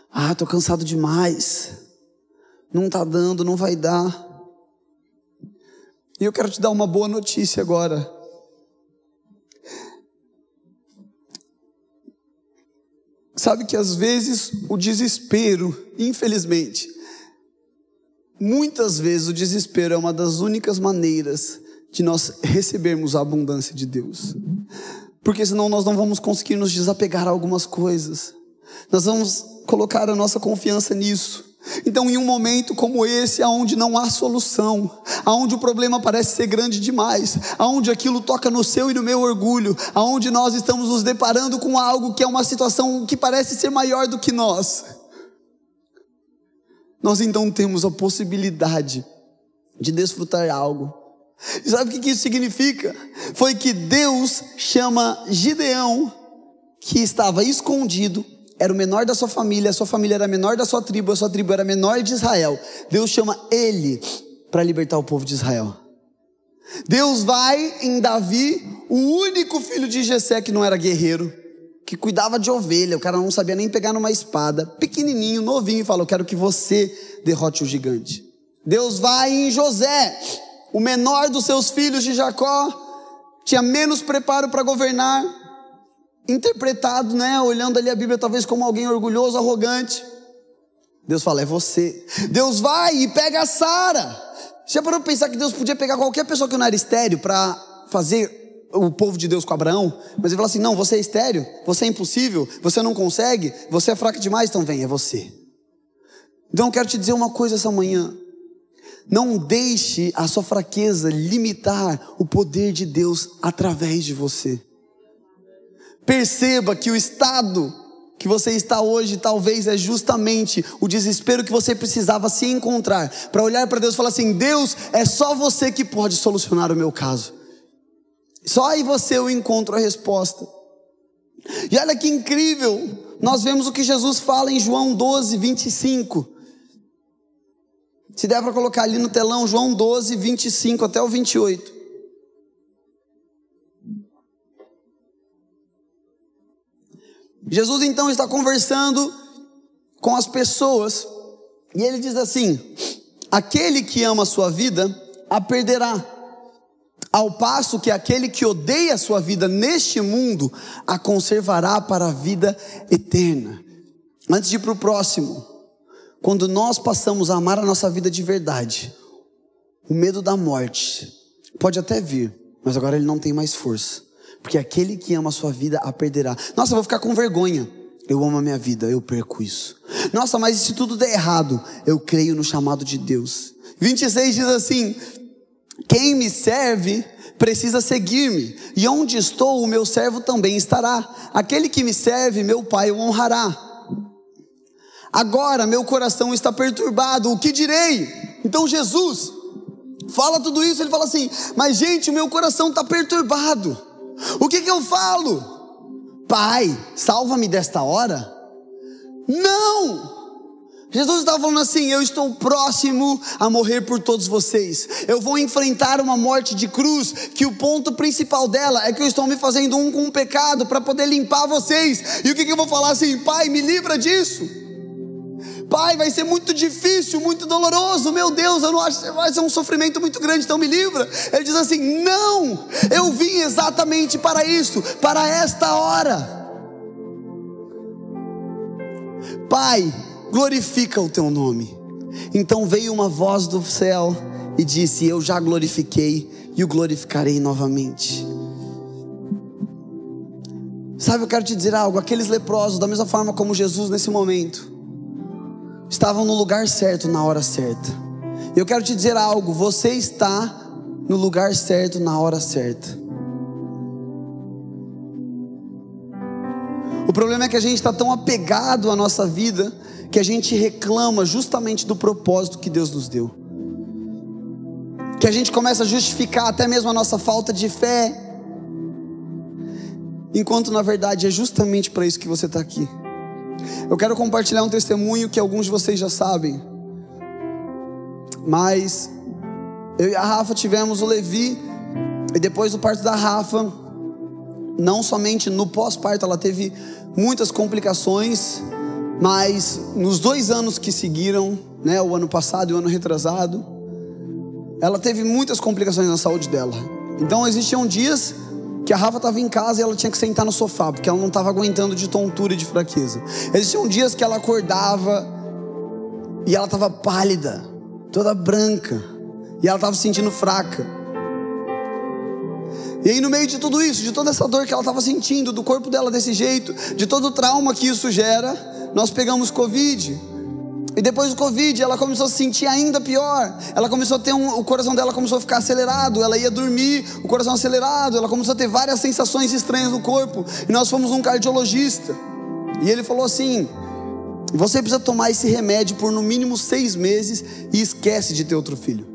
Ah, estou cansado demais não está dando, não vai dar. E eu quero te dar uma boa notícia agora. Sabe que às vezes o desespero, infelizmente, muitas vezes o desespero é uma das únicas maneiras de nós recebermos a abundância de Deus. Porque senão nós não vamos conseguir nos desapegar a algumas coisas. Nós vamos colocar a nossa confiança nisso. Então, em um momento como esse, aonde não há solução, aonde o problema parece ser grande demais, aonde aquilo toca no seu e no meu orgulho, aonde nós estamos nos deparando com algo que é uma situação que parece ser maior do que nós, nós então temos a possibilidade de desfrutar algo. E sabe o que isso significa? Foi que Deus chama Gideão, que estava escondido, era o menor da sua família, a sua família era a menor da sua tribo, a sua tribo era a menor de Israel. Deus chama ele para libertar o povo de Israel. Deus vai em Davi, o único filho de Jessé que não era guerreiro, que cuidava de ovelha, o cara não sabia nem pegar numa espada, pequenininho, novinho, e fala: Eu quero que você derrote o gigante. Deus vai em José, o menor dos seus filhos de Jacó, tinha menos preparo para governar, interpretado, né, olhando ali a Bíblia talvez como alguém orgulhoso, arrogante. Deus fala, é você. Deus vai e pega a Sara. Já parou para pensar que Deus podia pegar qualquer pessoa que não era estéreo para fazer o povo de Deus com Abraão? Mas ele fala assim: não, você é estéreo, você é impossível, você não consegue, você é fraco demais, então vem, é você. Então eu quero te dizer uma coisa essa manhã. Não deixe a sua fraqueza limitar o poder de Deus através de você. Perceba que o estado que você está hoje talvez é justamente o desespero que você precisava se encontrar para olhar para Deus e falar assim: Deus, é só você que pode solucionar o meu caso. Só aí você eu encontro a resposta. E olha que incrível, nós vemos o que Jesus fala em João 12, 25. Se der para colocar ali no telão, João 12, 25 até o 28. Jesus então está conversando com as pessoas e ele diz assim: Aquele que ama a sua vida a perderá, ao passo que aquele que odeia a sua vida neste mundo a conservará para a vida eterna. Antes de ir para o próximo, quando nós passamos a amar a nossa vida de verdade, o medo da morte pode até vir, mas agora ele não tem mais força. Porque aquele que ama a sua vida a perderá. Nossa, eu vou ficar com vergonha. Eu amo a minha vida, eu perco isso. Nossa, mas se tudo der errado, eu creio no chamado de Deus. 26 diz assim: Quem me serve precisa seguir-me, e onde estou, o meu servo também estará. Aquele que me serve, meu Pai o honrará. Agora meu coração está perturbado, o que direi? Então Jesus fala tudo isso, ele fala assim: Mas gente, o meu coração está perturbado, o que, que eu falo? Pai, salva-me desta hora? Não! Jesus estava falando assim: Eu estou próximo a morrer por todos vocês. Eu vou enfrentar uma morte de cruz, que o ponto principal dela é que eu estou me fazendo um com o pecado para poder limpar vocês. E o que, que eu vou falar assim? Pai, me livra disso. Pai, vai ser muito difícil, muito doloroso. Meu Deus, eu não acho vai ser um sofrimento muito grande, então me livra. Ele diz assim: Não, eu vim exatamente para isso, para esta hora. Pai, glorifica o teu nome. Então veio uma voz do céu e disse: Eu já glorifiquei e o glorificarei novamente. Sabe, eu quero te dizer algo: aqueles leprosos, da mesma forma como Jesus nesse momento, estavam no lugar certo na hora certa. Eu quero te dizer algo: você está no lugar certo na hora certa. O problema é que a gente está tão apegado à nossa vida que a gente reclama justamente do propósito que Deus nos deu. Que a gente começa a justificar até mesmo a nossa falta de fé, enquanto na verdade é justamente para isso que você está aqui. Eu quero compartilhar um testemunho que alguns de vocês já sabem, mas eu e a Rafa tivemos o Levi, e depois do parto da Rafa, não somente no pós-parto, ela teve muitas complicações, mas nos dois anos que seguiram, né, o ano passado e o ano retrasado, ela teve muitas complicações na saúde dela. Então existiam dias que a Rafa estava em casa e ela tinha que sentar no sofá, porque ela não estava aguentando de tontura e de fraqueza. Existiam dias que ela acordava e ela estava pálida, toda branca, e ela estava se sentindo fraca. E aí, no meio de tudo isso, de toda essa dor que ela estava sentindo, do corpo dela desse jeito, de todo o trauma que isso gera, nós pegamos Covid. E depois do Covid, ela começou a se sentir ainda pior. Ela começou a ter um, o coração dela começou a ficar acelerado. Ela ia dormir, o coração acelerado. Ela começou a ter várias sensações estranhas no corpo. E nós fomos um cardiologista. E ele falou assim: Você precisa tomar esse remédio por no mínimo seis meses e esquece de ter outro filho.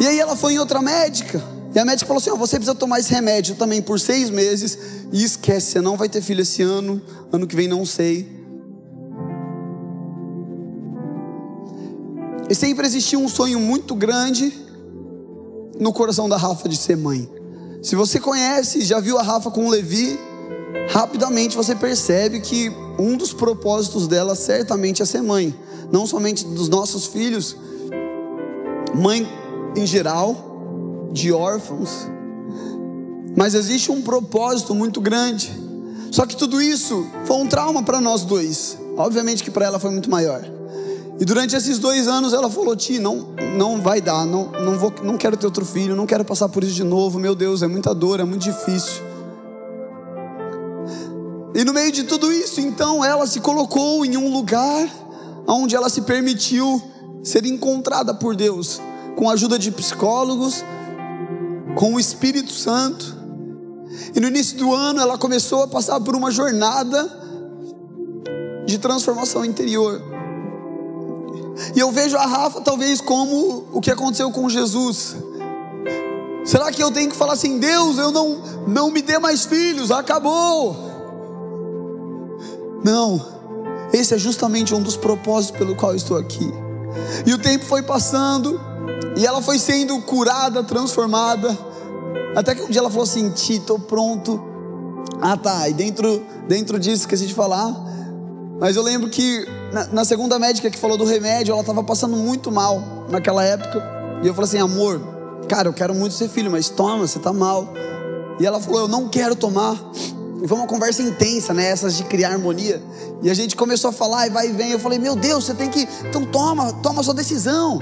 E aí ela foi em outra médica. E a médica falou assim: oh, você precisa tomar esse remédio também por seis meses e esquece, você não vai ter filho esse ano, ano que vem não sei. E sempre existiu um sonho muito grande no coração da Rafa de ser mãe. Se você conhece, já viu a Rafa com o Levi, rapidamente você percebe que um dos propósitos dela certamente é ser mãe, não somente dos nossos filhos, mãe em geral, de órfãos. Mas existe um propósito muito grande. Só que tudo isso foi um trauma para nós dois. Obviamente que para ela foi muito maior. E durante esses dois anos ela falou: Ti, não, não vai dar, não, não, vou, não quero ter outro filho, não quero passar por isso de novo. Meu Deus, é muita dor, é muito difícil. E no meio de tudo isso, então ela se colocou em um lugar onde ela se permitiu ser encontrada por Deus, com a ajuda de psicólogos, com o Espírito Santo. E no início do ano ela começou a passar por uma jornada de transformação interior. E eu vejo a Rafa talvez como o que aconteceu com Jesus. Será que eu tenho que falar assim, Deus, eu não não me dê mais filhos, acabou? Não. Esse é justamente um dos propósitos pelo qual estou aqui. E o tempo foi passando, e ela foi sendo curada, transformada. Até que um dia ela falou assim: Ti, tô pronto. Ah, tá. E dentro, dentro disso, esqueci de falar. Mas eu lembro que na, na segunda médica que falou do remédio, ela estava passando muito mal naquela época. E eu falei assim: Amor, cara, eu quero muito ser filho, mas toma, você tá mal. E ela falou: Eu não quero tomar. E foi uma conversa intensa, né? Essas de criar harmonia. E a gente começou a falar e vai e vem. Eu falei, meu Deus, você tem que. Então toma, toma sua decisão.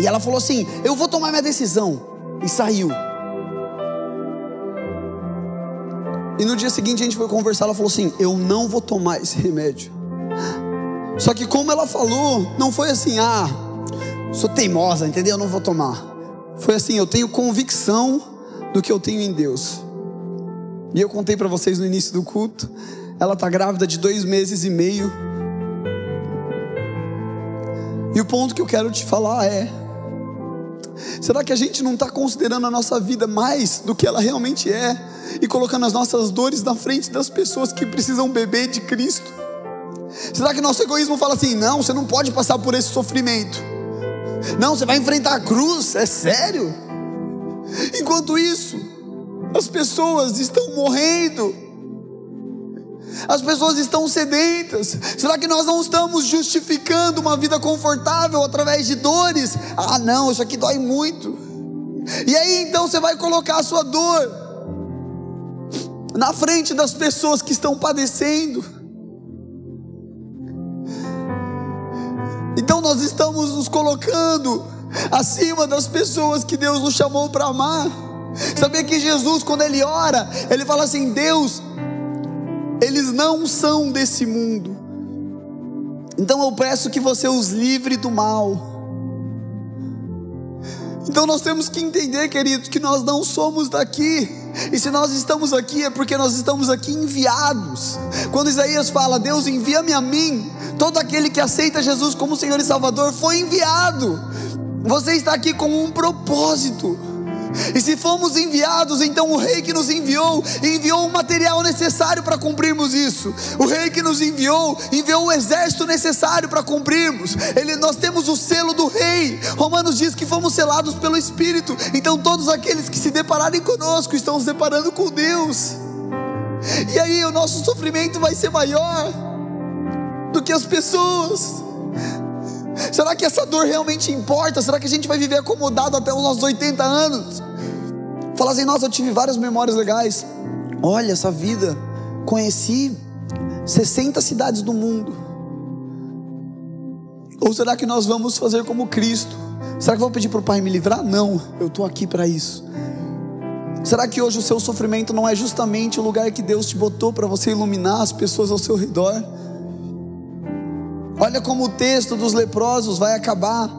E ela falou assim: Eu vou tomar minha decisão. E saiu. E no dia seguinte a gente foi conversar. Ela falou assim: Eu não vou tomar esse remédio. Só que como ela falou, não foi assim, ah, sou teimosa, entendeu? Eu não vou tomar. Foi assim, eu tenho convicção do que eu tenho em Deus. E eu contei para vocês no início do culto. Ela está grávida de dois meses e meio. E o ponto que eu quero te falar é: será que a gente não está considerando a nossa vida mais do que ela realmente é e colocando as nossas dores na frente das pessoas que precisam beber de Cristo? Será que nosso egoísmo fala assim: não, você não pode passar por esse sofrimento? Não, você vai enfrentar a cruz, é sério? Enquanto isso, as pessoas estão morrendo, as pessoas estão sedentas. Será que nós não estamos justificando uma vida confortável através de dores? Ah, não, isso aqui dói muito. E aí então você vai colocar a sua dor na frente das pessoas que estão padecendo. Então nós estamos nos colocando acima das pessoas que Deus nos chamou para amar. Sabia que Jesus, quando ele ora, ele fala assim: Deus, eles não são desse mundo. Então eu peço que você os livre do mal. Então nós temos que entender, queridos, que nós não somos daqui. E se nós estamos aqui é porque nós estamos aqui enviados. Quando Isaías fala, Deus envia-me a mim, todo aquele que aceita Jesus como Senhor e Salvador foi enviado. Você está aqui com um propósito. E se fomos enviados, então o rei que nos enviou, enviou o material necessário para cumprirmos isso. O rei que nos enviou, enviou o exército necessário para cumprirmos. Ele, nós temos o selo do rei. Romanos diz que fomos selados pelo Espírito. Então todos aqueles que se depararem conosco estão se deparando com Deus. E aí o nosso sofrimento vai ser maior do que as pessoas. Será que essa dor realmente importa? Será que a gente vai viver acomodado até os nossos 80 anos? Fala assim, nossa, eu tive várias memórias legais. Olha essa vida, conheci 60 cidades do mundo. Ou será que nós vamos fazer como Cristo? Será que vou pedir para o Pai me livrar? Não, eu estou aqui para isso. Será que hoje o seu sofrimento não é justamente o lugar que Deus te botou para você iluminar as pessoas ao seu redor? Olha como o texto dos leprosos vai acabar.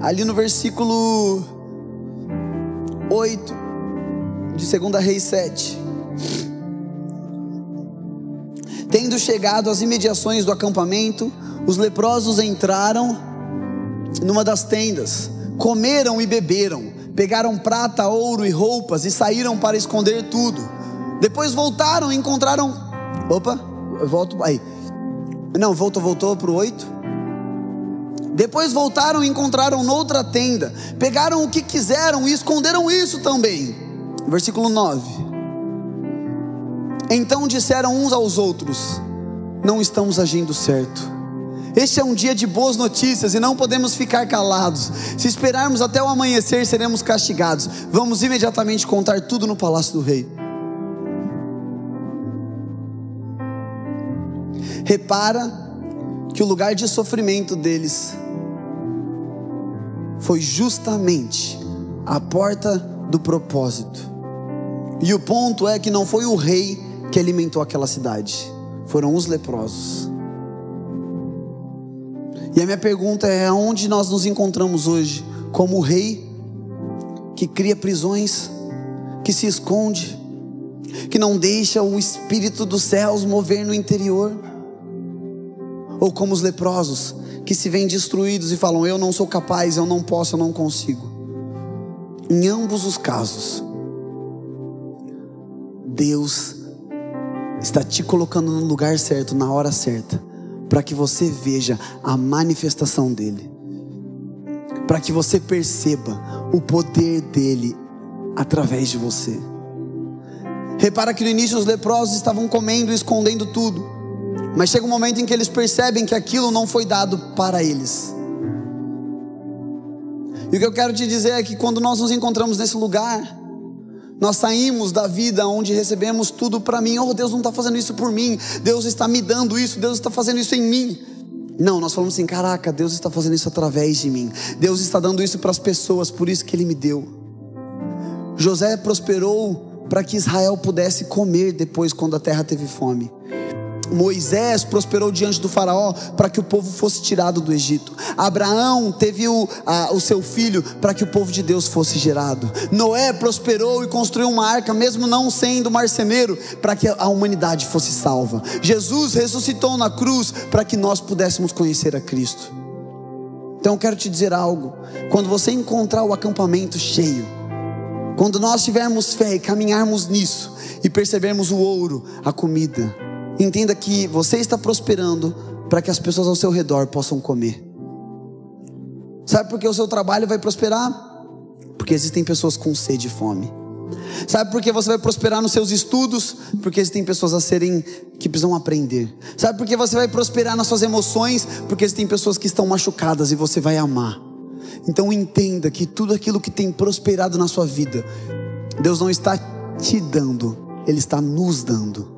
Ali no versículo 8 de 2 Reis 7. Tendo chegado às imediações do acampamento, os leprosos entraram numa das tendas, comeram e beberam, pegaram prata, ouro e roupas e saíram para esconder tudo. Depois voltaram e encontraram. Opa, eu volto aí. Não, voltou, voltou para o 8. Depois voltaram e encontraram noutra tenda. Pegaram o que quiseram e esconderam isso também. Versículo 9. Então disseram uns aos outros: Não estamos agindo certo. Este é um dia de boas notícias e não podemos ficar calados. Se esperarmos até o amanhecer, seremos castigados. Vamos imediatamente contar tudo no palácio do rei. Repara que o lugar de sofrimento deles foi justamente a porta do propósito. E o ponto é que não foi o rei que alimentou aquela cidade, foram os leprosos. E a minha pergunta é: aonde nós nos encontramos hoje? Como o rei que cria prisões, que se esconde, que não deixa o espírito dos céus mover no interior? Ou como os leprosos, que se veem destruídos e falam: Eu não sou capaz, eu não posso, eu não consigo. Em ambos os casos, Deus está te colocando no lugar certo, na hora certa, para que você veja a manifestação dEle, para que você perceba o poder dEle através de você. Repara que no início os leprosos estavam comendo e escondendo tudo. Mas chega um momento em que eles percebem que aquilo não foi dado para eles. E o que eu quero te dizer é que quando nós nos encontramos nesse lugar, Nós saímos da vida onde recebemos tudo para mim. Oh, Deus não está fazendo isso por mim. Deus está me dando isso. Deus está fazendo isso em mim. Não, nós falamos assim: caraca, Deus está fazendo isso através de mim. Deus está dando isso para as pessoas, por isso que Ele me deu. José prosperou para que Israel pudesse comer depois, quando a terra teve fome. Moisés prosperou diante do Faraó para que o povo fosse tirado do Egito. Abraão teve o, a, o seu filho para que o povo de Deus fosse gerado. Noé prosperou e construiu uma arca, mesmo não sendo marceneiro, para que a humanidade fosse salva. Jesus ressuscitou na cruz para que nós pudéssemos conhecer a Cristo. Então eu quero te dizer algo: quando você encontrar o acampamento cheio, quando nós tivermos fé e caminharmos nisso, e percebermos o ouro, a comida, Entenda que você está prosperando para que as pessoas ao seu redor possam comer. Sabe por que o seu trabalho vai prosperar? Porque existem pessoas com sede e fome. Sabe por que você vai prosperar nos seus estudos? Porque existem pessoas a serem que precisam aprender. Sabe por que você vai prosperar nas suas emoções? Porque existem pessoas que estão machucadas e você vai amar. Então entenda que tudo aquilo que tem prosperado na sua vida, Deus não está te dando, Ele está nos dando.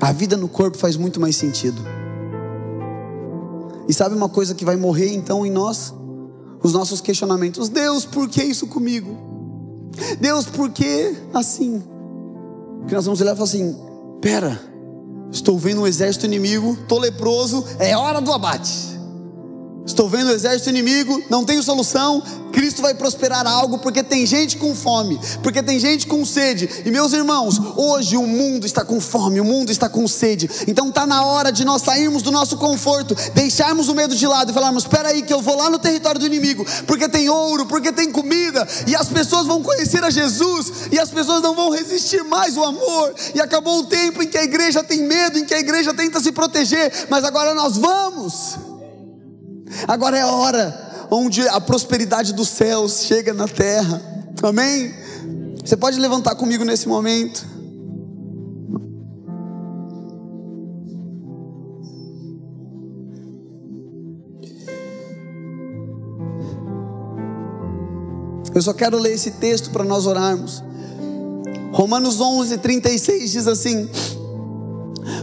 A vida no corpo faz muito mais sentido. E sabe uma coisa que vai morrer então em nós? Os nossos questionamentos. Deus, por que isso comigo? Deus, por que assim? Que nós vamos olhar e falar assim: pera, estou vendo um exército inimigo, estou leproso, é hora do abate. Estou vendo o exército inimigo, não tenho solução. Cristo vai prosperar algo porque tem gente com fome, porque tem gente com sede. E meus irmãos, hoje o mundo está com fome, o mundo está com sede. Então está na hora de nós sairmos do nosso conforto, deixarmos o medo de lado e falarmos: espera aí que eu vou lá no território do inimigo, porque tem ouro, porque tem comida, e as pessoas vão conhecer a Jesus, e as pessoas não vão resistir mais o amor. E acabou o tempo em que a igreja tem medo, em que a igreja tenta se proteger, mas agora nós vamos. Agora é a hora onde a prosperidade dos céus chega na terra. Amém? Você pode levantar comigo nesse momento? Eu só quero ler esse texto para nós orarmos. Romanos 11, 36 diz assim: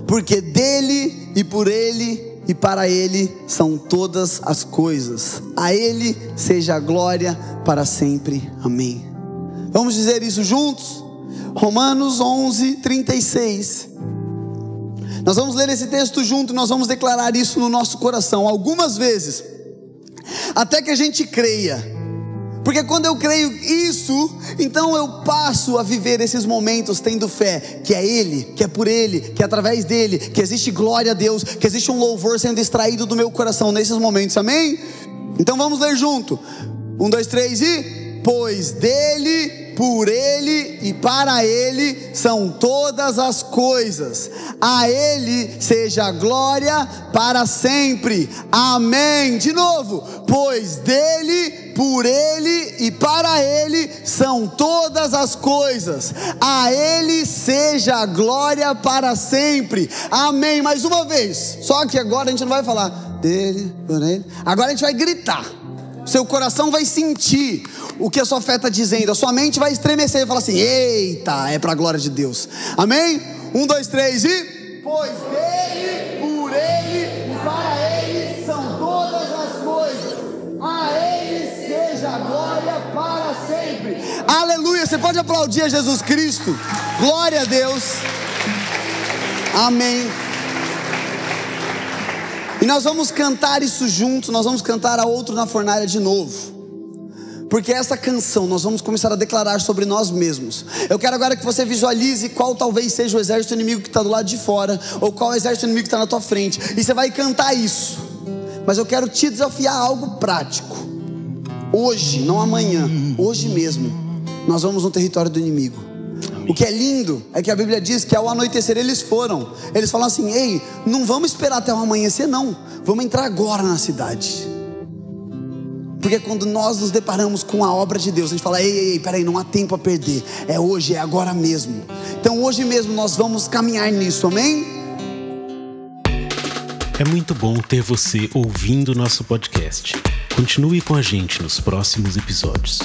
Porque dele e por ele e para Ele são todas as coisas. A Ele seja a glória para sempre. Amém. Vamos dizer isso juntos? Romanos 11, 36. Nós vamos ler esse texto junto, nós vamos declarar isso no nosso coração algumas vezes, até que a gente creia porque quando eu creio isso, então eu passo a viver esses momentos tendo fé, que é Ele, que é por Ele, que é através dele, que existe glória a Deus, que existe um louvor sendo extraído do meu coração nesses momentos, amém? Então vamos ler junto. Um, dois, três e. Pois dele por Ele e para Ele são todas as coisas. A Ele seja glória para sempre. Amém. De novo, pois dele, por Ele e para Ele são todas as coisas. A Ele seja glória para sempre. Amém. Mais uma vez. Só que agora a gente não vai falar dele, por Ele. Agora a gente vai gritar. Seu coração vai sentir o que a sua fé está dizendo, a sua mente vai estremecer e falar assim: eita, é para a glória de Deus. Amém? Um, dois, três e. Pois dele, por ele e para ele são todas as coisas. A ele seja a glória para sempre. Aleluia. Você pode aplaudir a Jesus Cristo. Glória a Deus. Amém. E nós vamos cantar isso juntos, nós vamos cantar a outro na fornalha de novo. Porque essa canção nós vamos começar a declarar sobre nós mesmos. Eu quero agora que você visualize qual talvez seja o exército inimigo que está do lado de fora, ou qual exército inimigo que está na tua frente. E você vai cantar isso. Mas eu quero te desafiar a algo prático. Hoje, não amanhã, hoje mesmo, nós vamos no território do inimigo. O que é lindo é que a Bíblia diz que ao anoitecer eles foram. Eles falam assim: ei, não vamos esperar até o amanhecer, não. Vamos entrar agora na cidade. Porque quando nós nos deparamos com a obra de Deus, a gente fala: ei, ei, ei, peraí, não há tempo a perder. É hoje, é agora mesmo. Então hoje mesmo nós vamos caminhar nisso, amém? É muito bom ter você ouvindo nosso podcast. Continue com a gente nos próximos episódios.